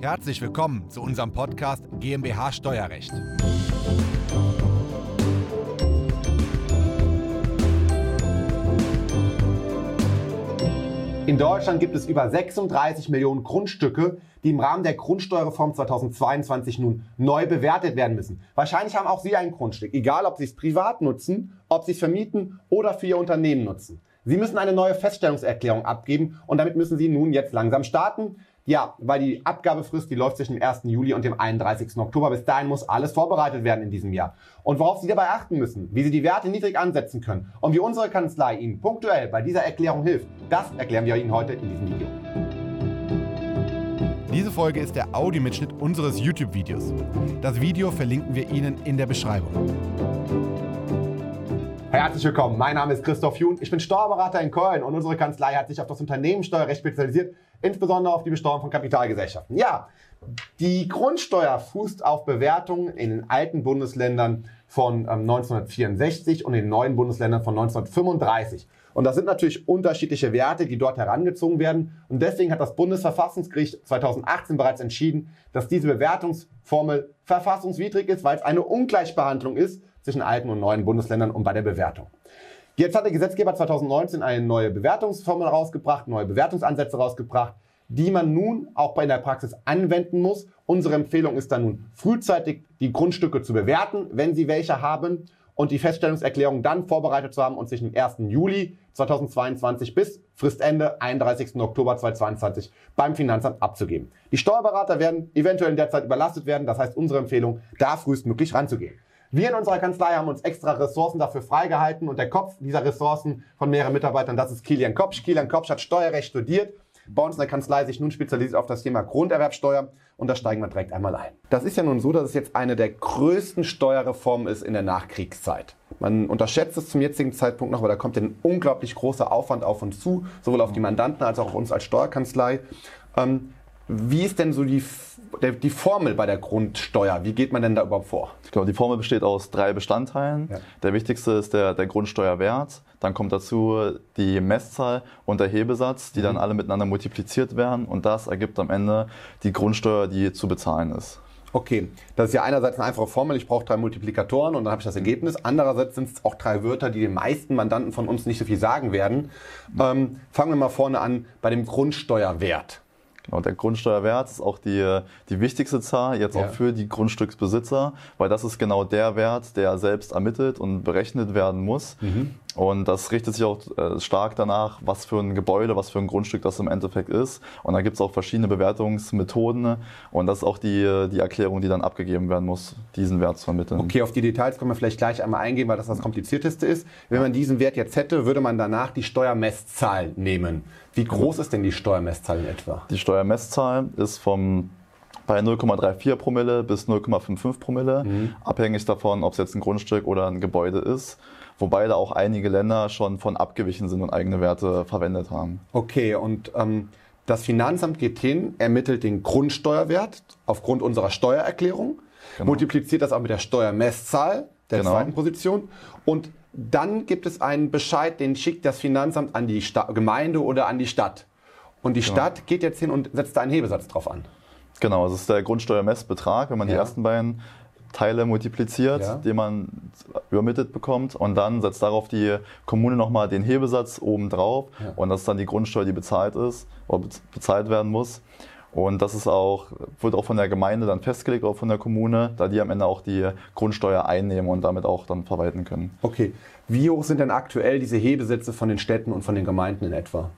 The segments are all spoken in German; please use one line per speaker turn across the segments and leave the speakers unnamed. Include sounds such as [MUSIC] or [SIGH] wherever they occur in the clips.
Herzlich willkommen zu unserem Podcast GmbH Steuerrecht.
In Deutschland gibt es über 36 Millionen Grundstücke, die im Rahmen der Grundsteuerreform 2022 nun neu bewertet werden müssen. Wahrscheinlich haben auch Sie ein Grundstück, egal ob Sie es privat nutzen, ob Sie es vermieten oder für Ihr Unternehmen nutzen. Sie müssen eine neue Feststellungserklärung abgeben und damit müssen Sie nun jetzt langsam starten. Ja, weil die Abgabefrist, die läuft zwischen dem 1. Juli und dem 31. Oktober. Bis dahin muss alles vorbereitet werden in diesem Jahr. Und worauf Sie dabei achten müssen, wie Sie die Werte niedrig ansetzen können und wie unsere Kanzlei Ihnen punktuell bei dieser Erklärung hilft, das erklären wir Ihnen heute in diesem Video.
Diese Folge ist der Audiomitschnitt unseres YouTube-Videos. Das Video verlinken wir Ihnen in der Beschreibung.
Herzlich willkommen, mein Name ist Christoph Jun, ich bin Steuerberater in Köln und unsere Kanzlei hat sich auf das Unternehmenssteuerrecht spezialisiert, insbesondere auf die Besteuerung von Kapitalgesellschaften. Ja, die Grundsteuer fußt auf Bewertungen in den alten Bundesländern von ähm, 1964 und in den neuen Bundesländern von 1935. Und das sind natürlich unterschiedliche Werte, die dort herangezogen werden. Und deswegen hat das Bundesverfassungsgericht 2018 bereits entschieden, dass diese Bewertungsformel verfassungswidrig ist, weil es eine Ungleichbehandlung ist zwischen alten und neuen Bundesländern und bei der Bewertung. Jetzt hat der Gesetzgeber 2019 eine neue Bewertungsformel rausgebracht, neue Bewertungsansätze rausgebracht, die man nun auch bei der Praxis anwenden muss. Unsere Empfehlung ist dann nun frühzeitig die Grundstücke zu bewerten, wenn sie welche haben und die Feststellungserklärung dann vorbereitet zu haben und zwischen 1. Juli 2022 bis Fristende 31. Oktober 2022 beim Finanzamt abzugeben. Die Steuerberater werden eventuell in der Zeit überlastet werden, das heißt unsere Empfehlung, da frühestmöglich ranzugehen. Wir in unserer Kanzlei haben uns extra Ressourcen dafür freigehalten und der Kopf dieser Ressourcen von mehreren Mitarbeitern, das ist Kilian Kopsch. Kilian Kopsch hat Steuerrecht studiert, bei uns in der Kanzlei sich nun spezialisiert auf das Thema Grunderwerbsteuer und da steigen wir direkt einmal ein. Das ist ja nun so, dass es jetzt eine der größten Steuerreformen ist in der Nachkriegszeit. Man unterschätzt es zum jetzigen Zeitpunkt noch, weil da kommt ein unglaublich großer Aufwand auf uns zu, sowohl auf die Mandanten als auch auf uns als Steuerkanzlei. Ähm, wie ist denn so die, der, die Formel bei der Grundsteuer? Wie geht man denn da überhaupt vor?
Ich glaube, die Formel besteht aus drei Bestandteilen. Ja. Der wichtigste ist der, der Grundsteuerwert. Dann kommt dazu die Messzahl und der Hebesatz, die mhm. dann alle miteinander multipliziert werden. Und das ergibt am Ende die Grundsteuer, die zu bezahlen ist.
Okay, das ist ja einerseits eine einfache Formel, ich brauche drei Multiplikatoren und dann habe ich das Ergebnis. Andererseits sind es auch drei Wörter, die den meisten Mandanten von uns nicht so viel sagen werden. Ähm, fangen wir mal vorne an bei dem Grundsteuerwert.
Genau, der Grundsteuerwert ist auch die, die wichtigste Zahl, jetzt ja. auch für die Grundstücksbesitzer, weil das ist genau der Wert, der selbst ermittelt und berechnet werden muss. Mhm. Und das richtet sich auch äh, stark danach, was für ein Gebäude, was für ein Grundstück das im Endeffekt ist. Und da gibt es auch verschiedene Bewertungsmethoden. Und das ist auch die, die Erklärung, die dann abgegeben werden muss, diesen Wert zu ermitteln.
Okay, auf die Details können wir vielleicht gleich einmal eingehen, weil das das Komplizierteste ist. Wenn man diesen Wert jetzt hätte, würde man danach die Steuermesszahl nehmen. Wie groß ist denn die Steuermesszahl in etwa?
Die Steuermesszahl ist vom bei 0,34 Promille bis 0,55 Promille, mhm. abhängig davon, ob es jetzt ein Grundstück oder ein Gebäude ist. Wobei da auch einige Länder schon von abgewichen sind und eigene Werte verwendet haben.
Okay, und ähm, das Finanzamt geht hin, ermittelt den Grundsteuerwert aufgrund unserer Steuererklärung, genau. multipliziert das auch mit der Steuermesszahl der genau. zweiten Position und dann gibt es einen Bescheid, den schickt das Finanzamt an die Sta Gemeinde oder an die Stadt. Und die genau. Stadt geht jetzt hin und setzt da einen Hebesatz drauf an.
Genau, das ist der Grundsteuermessbetrag, wenn man ja. die ersten beiden Teile multipliziert, ja. die man übermittelt bekommt und dann setzt darauf die Kommune nochmal den Hebesatz oben drauf ja. und das ist dann die Grundsteuer, die bezahlt ist oder bezahlt werden muss. Und das ist auch, wird auch von der Gemeinde dann festgelegt, auch von der Kommune, da die am Ende auch die Grundsteuer einnehmen und damit auch dann verwalten können.
Okay. Wie hoch sind denn aktuell diese Hebesätze von den Städten und von den Gemeinden in etwa?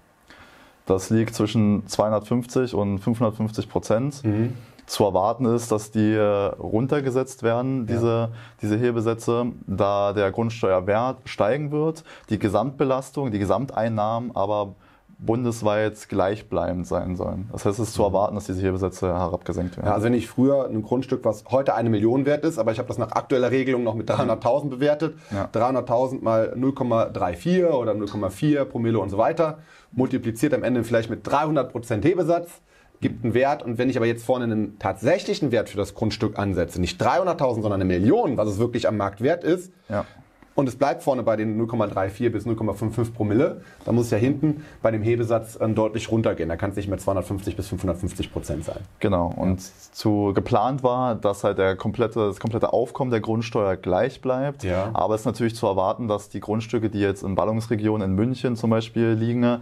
Das liegt zwischen 250 und 550 Prozent. Mhm. Zu erwarten ist, dass die runtergesetzt werden, diese, ja. diese Hebesätze, da der Grundsteuerwert steigen wird, die Gesamtbelastung, die Gesamteinnahmen aber bundesweit gleichbleibend sein sollen. Das heißt, es ist zu mhm. erwarten, dass diese Hebelsätze herabgesenkt werden.
Ja, also wenn ich früher ein Grundstück, was heute eine Million wert ist, aber ich habe das nach aktueller Regelung noch mit 300.000 bewertet, ja. 300.000 mal 0,34 oder 0,4 Promille und so weiter, multipliziert am Ende vielleicht mit 300% Hebesatz, gibt einen Wert und wenn ich aber jetzt vorne einen tatsächlichen Wert für das Grundstück ansetze, nicht 300.000, sondern eine Million, was es wirklich am Markt wert ist, ja und es bleibt vorne bei den 0,34 bis 0,55 Promille, dann muss es ja hinten bei dem Hebesatz äh, deutlich runtergehen. Da kann es nicht mehr 250 bis 550 Prozent sein.
Genau. Und zu geplant war, dass halt der komplette, das komplette Aufkommen der Grundsteuer gleich bleibt. Ja. Aber es ist natürlich zu erwarten, dass die Grundstücke, die jetzt in Ballungsregionen in München zum Beispiel liegen, äh,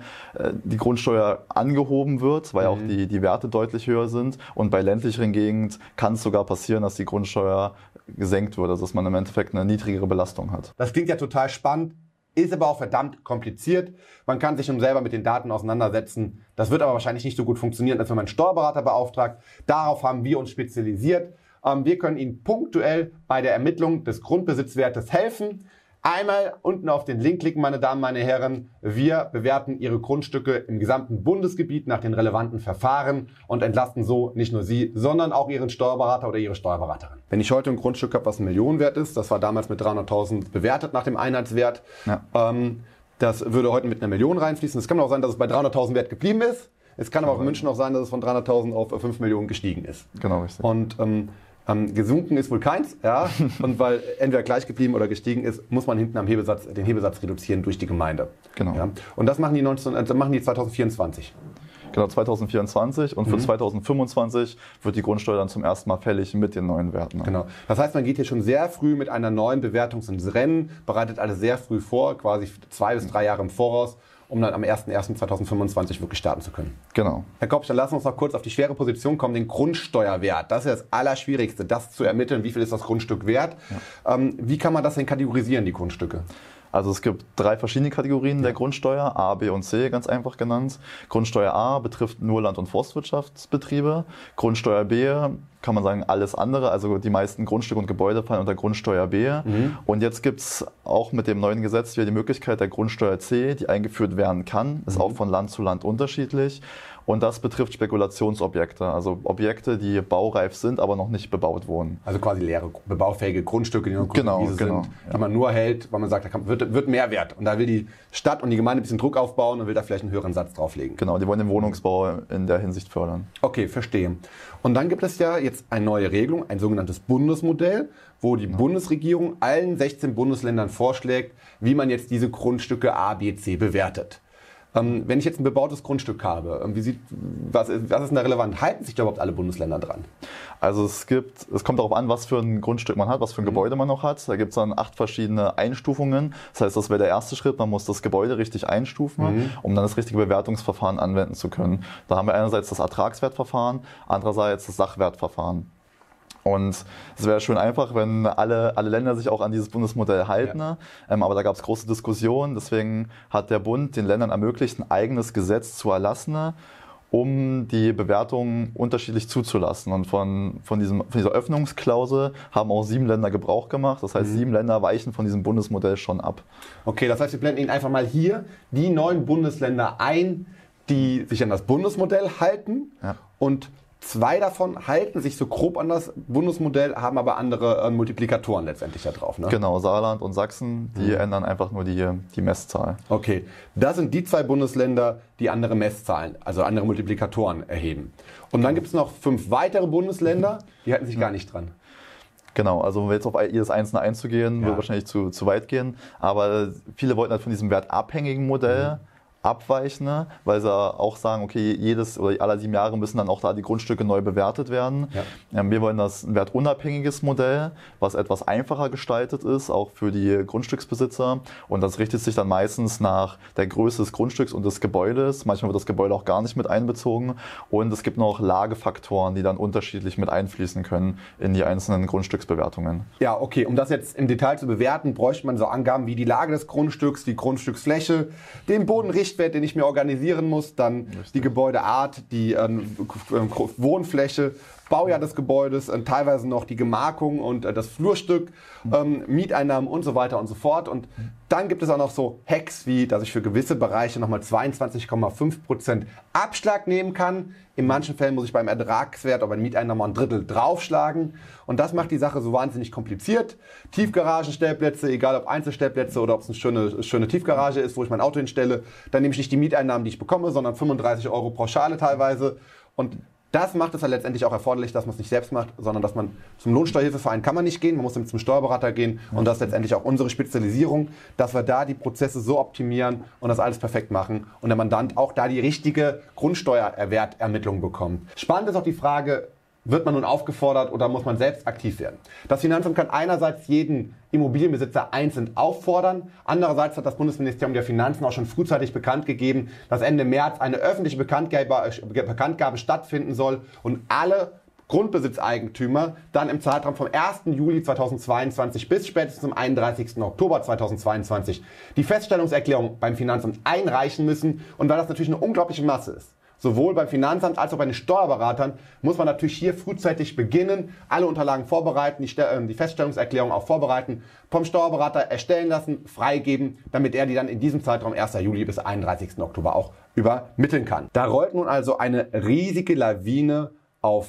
die Grundsteuer angehoben wird, weil mhm. auch die, die Werte deutlich höher sind. Und bei ländlicheren Gegenden kann es sogar passieren, dass die Grundsteuer gesenkt wird, also dass man im Endeffekt eine niedrigere Belastung hat.
Das klingt ja total spannend, ist aber auch verdammt kompliziert. Man kann sich schon selber mit den Daten auseinandersetzen. Das wird aber wahrscheinlich nicht so gut funktionieren, als wenn man einen Steuerberater beauftragt. Darauf haben wir uns spezialisiert. Ähm, wir können Ihnen punktuell bei der Ermittlung des Grundbesitzwertes helfen. Einmal unten auf den Link klicken, meine Damen, meine Herren. Wir bewerten Ihre Grundstücke im gesamten Bundesgebiet nach den relevanten Verfahren und entlasten so nicht nur Sie, sondern auch Ihren Steuerberater oder Ihre Steuerberaterin. Wenn ich heute ein Grundstück habe, was ein Millionenwert ist, das war damals mit 300.000 bewertet nach dem Einheitswert, ja. ähm, das würde heute mit einer Million reinfließen. Es kann auch sein, dass es bei 300.000 Wert geblieben ist. Es kann aber auch in München auch sein, dass es von 300.000 auf 5 Millionen gestiegen ist.
Genau, richtig.
Und ähm, ähm, gesunken ist wohl keins, ja. [LAUGHS] Und weil entweder gleich geblieben oder gestiegen ist, muss man hinten am Hebesatz, den Hebesatz reduzieren durch die Gemeinde.
Genau.
Ja? Und das machen die, 19, äh, machen die 2024.
Genau, 2024 und für mhm. 2025 wird die Grundsteuer dann zum ersten Mal fällig mit den neuen Werten.
Genau. Das heißt, man geht hier schon sehr früh mit einer neuen Bewertung ins Rennen, bereitet alles sehr früh vor, quasi zwei bis drei Jahre im Voraus um dann am 01.01.2025 wirklich starten zu können.
Genau.
Herr Kopf, dann lassen wir uns noch kurz auf die schwere Position kommen, den Grundsteuerwert. Das ist das Allerschwierigste, das zu ermitteln, wie viel ist das Grundstück wert. Ja. Ähm, wie kann man das denn kategorisieren, die Grundstücke?
Also es gibt drei verschiedene Kategorien ja. der Grundsteuer, A, B und C, ganz einfach genannt. Grundsteuer A betrifft nur Land- und Forstwirtschaftsbetriebe. Grundsteuer B kann man sagen, alles andere, also die meisten Grundstücke und Gebäude fallen unter Grundsteuer B. Mhm. Und jetzt gibt es auch mit dem neuen Gesetz wieder die Möglichkeit der Grundsteuer C, die eingeführt werden kann. Ist mhm. auch von Land zu Land unterschiedlich. Und das betrifft Spekulationsobjekte, also Objekte, die baureif sind, aber noch nicht bebaut wurden.
Also quasi leere, bebaufähige Grundstücke,
die nur genau,
sind,
genau,
die man nur hält, weil man sagt, da kann, wird, wird mehr wert. Und da will die Stadt und die Gemeinde ein bisschen Druck aufbauen und will da vielleicht einen höheren Satz drauflegen.
Genau, die wollen den Wohnungsbau in der Hinsicht fördern.
Okay, verstehe. Und dann gibt es ja jetzt eine neue Regelung, ein sogenanntes Bundesmodell, wo die ja. Bundesregierung allen 16 Bundesländern vorschlägt, wie man jetzt diese Grundstücke A, B, C bewertet. Ähm, wenn ich jetzt ein bebautes Grundstück habe, ähm, wie sieht, was, ist, was ist denn da relevant? Halten sich da überhaupt alle Bundesländer dran?
Also es gibt, es kommt darauf an, was für ein Grundstück man hat, was für ein mhm. Gebäude man noch hat. Da gibt es dann acht verschiedene Einstufungen. Das heißt, das wäre der erste Schritt. Man muss das Gebäude richtig einstufen, mhm. um dann das richtige Bewertungsverfahren anwenden zu können. Da haben wir einerseits das Ertragswertverfahren, andererseits das Sachwertverfahren. Und es wäre schön einfach, wenn alle, alle Länder sich auch an dieses Bundesmodell halten. Ja. Ähm, aber da gab es große Diskussionen. Deswegen hat der Bund den Ländern ermöglicht, ein eigenes Gesetz zu erlassen, um die Bewertungen unterschiedlich zuzulassen. Und von, von, diesem, von dieser Öffnungsklausel haben auch sieben Länder Gebrauch gemacht. Das heißt, mhm. sieben Länder weichen von diesem Bundesmodell schon ab.
Okay, das heißt, wir blenden Ihnen einfach mal hier die neuen Bundesländer ein, die sich an das Bundesmodell halten ja. und Zwei davon halten sich so grob an das Bundesmodell, haben aber andere äh, Multiplikatoren letztendlich da drauf. Ne?
Genau, Saarland und Sachsen, die mhm. ändern einfach nur die, die Messzahl.
Okay, das sind die zwei Bundesländer, die andere Messzahlen, also andere Multiplikatoren erheben. Und dann gibt es noch fünf weitere Bundesländer, die halten sich mhm. gar nicht dran.
Genau, also um jetzt auf jedes einzelne einzugehen, ja. würde wahrscheinlich zu, zu weit gehen. Aber viele wollten halt von diesem wertabhängigen Modell mhm abweichen, ne? weil sie auch sagen, okay, jedes oder alle sieben Jahre müssen dann auch da die Grundstücke neu bewertet werden. Ja. Ähm, wir wollen das ein wertunabhängiges Modell, was etwas einfacher gestaltet ist, auch für die Grundstücksbesitzer. Und das richtet sich dann meistens nach der Größe des Grundstücks und des Gebäudes. Manchmal wird das Gebäude auch gar nicht mit einbezogen. Und es gibt noch Lagefaktoren, die dann unterschiedlich mit einfließen können in die einzelnen Grundstücksbewertungen.
Ja, okay. Um das jetzt im Detail zu bewerten, bräuchte man so Angaben wie die Lage des Grundstücks, die Grundstücksfläche, den Bodenrichtung, Richtwert, den ich mir organisieren muss, dann Richtig. die Gebäudeart, die äh, Wohnfläche, Baujahr des Gebäudes, äh, teilweise noch die Gemarkung und äh, das Flurstück, ähm, Mieteinnahmen und so weiter und so fort. Und dann gibt es auch noch so Hacks, wie dass ich für gewisse Bereiche nochmal 22,5% Abschlag nehmen kann. In manchen Fällen muss ich beim Ertragswert oder bei Mieteinnahmen ein Drittel draufschlagen. Und das macht die Sache so wahnsinnig kompliziert. Tiefgaragenstellplätze, egal ob Einzelstellplätze oder ob es eine schöne, schöne Tiefgarage ist, wo ich mein Auto hinstelle, dann nehme ich nicht die Mieteinnahmen, die ich bekomme, sondern 35 Euro Pauschale teilweise. Und Das macht es ja letztendlich auch erforderlich, dass man es nicht selbst macht, sondern dass man zum Lohnsteuerhilfeverein kann man nicht gehen, man muss zum Steuerberater gehen und das ist letztendlich auch unsere Spezialisierung, dass wir da die Prozesse so optimieren und das alles perfekt machen und der Mandant auch da die richtige Grundsteuererwertermittlung bekommt. Spannend ist auch die Frage, wird man nun aufgefordert oder muss man selbst aktiv werden? Das Finanzamt kann einerseits jeden Immobilienbesitzer einzeln auffordern. Andererseits hat das Bundesministerium der Finanzen auch schon frühzeitig bekannt gegeben, dass Ende März eine öffentliche Bekanntgabe, Bekanntgabe stattfinden soll und alle Grundbesitzeigentümer dann im Zeitraum vom 1. Juli 2022 bis spätestens zum 31. Oktober 2022 die Feststellungserklärung beim Finanzamt einreichen müssen. Und weil das natürlich eine unglaubliche Masse ist, sowohl beim Finanzamt als auch bei den Steuerberatern, muss man natürlich hier frühzeitig beginnen, alle Unterlagen vorbereiten, die, äh, die Feststellungserklärung auch vorbereiten, vom Steuerberater erstellen lassen, freigeben, damit er die dann in diesem Zeitraum 1. Juli bis 31. Oktober auch übermitteln kann. Da rollt nun also eine riesige Lawine auf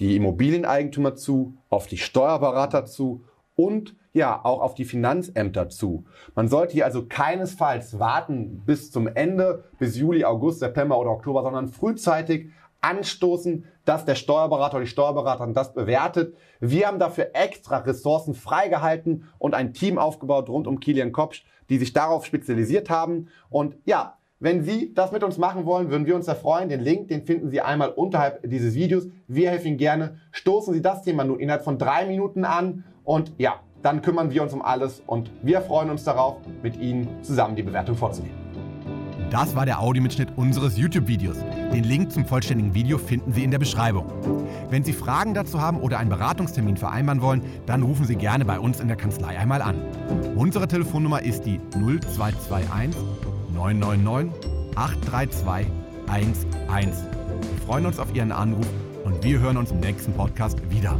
die Immobilieneigentümer zu, auf die Steuerberater zu und ja auch auf die Finanzämter zu. Man sollte hier also keinesfalls warten bis zum Ende, bis Juli, August, September oder Oktober, sondern frühzeitig anstoßen, dass der Steuerberater oder die Steuerberaterin das bewertet. Wir haben dafür extra Ressourcen freigehalten und ein Team aufgebaut rund um Kilian Kopsch, die sich darauf spezialisiert haben. Und ja, wenn Sie das mit uns machen wollen, würden wir uns sehr freuen. Den Link, den finden Sie einmal unterhalb dieses Videos. Wir helfen Ihnen gerne. Stoßen Sie das Thema nur innerhalb von drei Minuten an und ja, dann kümmern wir uns um alles und wir freuen uns darauf, mit Ihnen zusammen die Bewertung vorzunehmen.
Das war der Audiomitschnitt unseres YouTube-Videos. Den Link zum vollständigen Video finden Sie in der Beschreibung. Wenn Sie Fragen dazu haben oder einen Beratungstermin vereinbaren wollen, dann rufen Sie gerne bei uns in der Kanzlei einmal an. Unsere Telefonnummer ist die 0221 999 832 11. Wir freuen uns auf Ihren Anruf und wir hören uns im nächsten Podcast wieder.